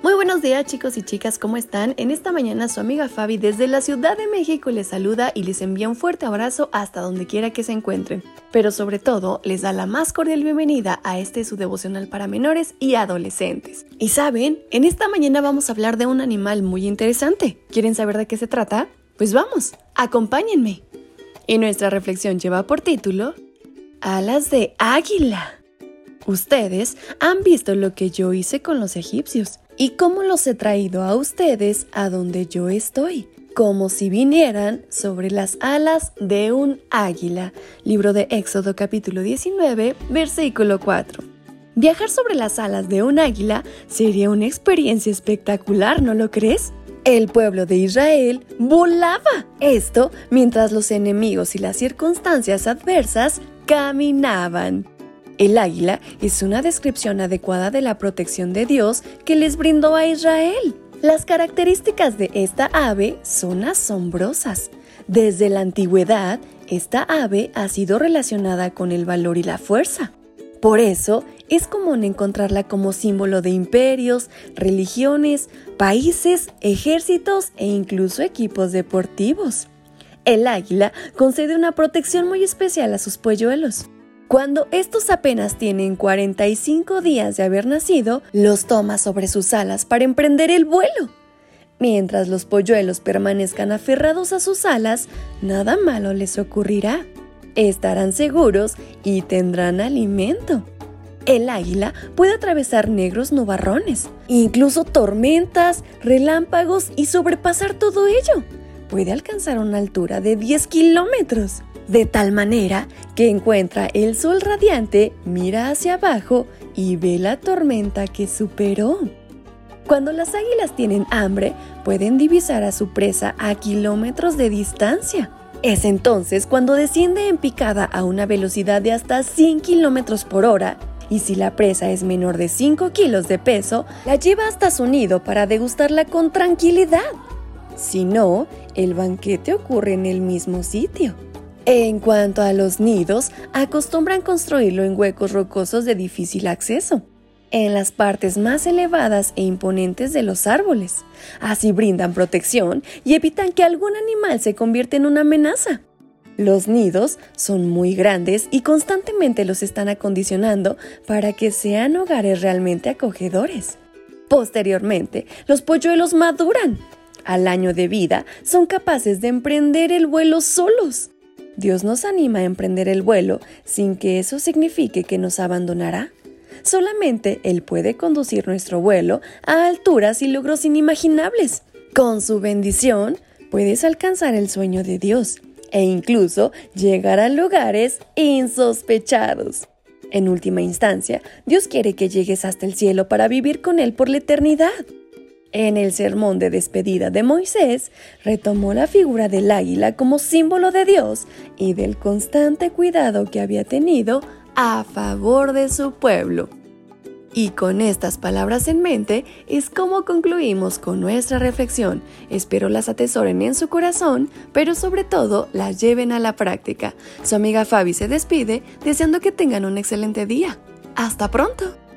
Muy buenos días chicos y chicas, ¿cómo están? En esta mañana su amiga Fabi desde la Ciudad de México les saluda y les envía un fuerte abrazo hasta donde quiera que se encuentren. Pero sobre todo les da la más cordial bienvenida a este su devocional para menores y adolescentes. Y saben, en esta mañana vamos a hablar de un animal muy interesante. ¿Quieren saber de qué se trata? Pues vamos, acompáñenme. Y nuestra reflexión lleva por título Alas de águila. Ustedes han visto lo que yo hice con los egipcios y cómo los he traído a ustedes a donde yo estoy, como si vinieran sobre las alas de un águila. Libro de Éxodo capítulo 19, versículo 4. Viajar sobre las alas de un águila sería una experiencia espectacular, ¿no lo crees? El pueblo de Israel volaba. Esto mientras los enemigos y las circunstancias adversas caminaban. El águila es una descripción adecuada de la protección de Dios que les brindó a Israel. Las características de esta ave son asombrosas. Desde la antigüedad, esta ave ha sido relacionada con el valor y la fuerza. Por eso, es común encontrarla como símbolo de imperios, religiones, países, ejércitos e incluso equipos deportivos. El águila concede una protección muy especial a sus polluelos. Cuando estos apenas tienen 45 días de haber nacido, los toma sobre sus alas para emprender el vuelo. Mientras los polluelos permanezcan aferrados a sus alas, nada malo les ocurrirá. Estarán seguros y tendrán alimento. El águila puede atravesar negros nubarrones, incluso tormentas, relámpagos y sobrepasar todo ello. Puede alcanzar una altura de 10 kilómetros de tal manera que encuentra el sol radiante, mira hacia abajo y ve la tormenta que superó. Cuando las águilas tienen hambre, pueden divisar a su presa a kilómetros de distancia. Es entonces cuando desciende en picada a una velocidad de hasta 100 kilómetros por hora y si la presa es menor de 5 kilos de peso, la lleva hasta su nido para degustarla con tranquilidad. Si no, el banquete ocurre en el mismo sitio. En cuanto a los nidos, acostumbran construirlo en huecos rocosos de difícil acceso, en las partes más elevadas e imponentes de los árboles. Así brindan protección y evitan que algún animal se convierta en una amenaza. Los nidos son muy grandes y constantemente los están acondicionando para que sean hogares realmente acogedores. Posteriormente, los polluelos maduran. Al año de vida, son capaces de emprender el vuelo solos. Dios nos anima a emprender el vuelo sin que eso signifique que nos abandonará. Solamente Él puede conducir nuestro vuelo a alturas y logros inimaginables. Con su bendición, puedes alcanzar el sueño de Dios e incluso llegar a lugares insospechados. En última instancia, Dios quiere que llegues hasta el cielo para vivir con Él por la eternidad. En el sermón de despedida de Moisés, retomó la figura del águila como símbolo de Dios y del constante cuidado que había tenido a favor de su pueblo. Y con estas palabras en mente es como concluimos con nuestra reflexión. Espero las atesoren en su corazón, pero sobre todo las lleven a la práctica. Su amiga Fabi se despide deseando que tengan un excelente día. ¡Hasta pronto!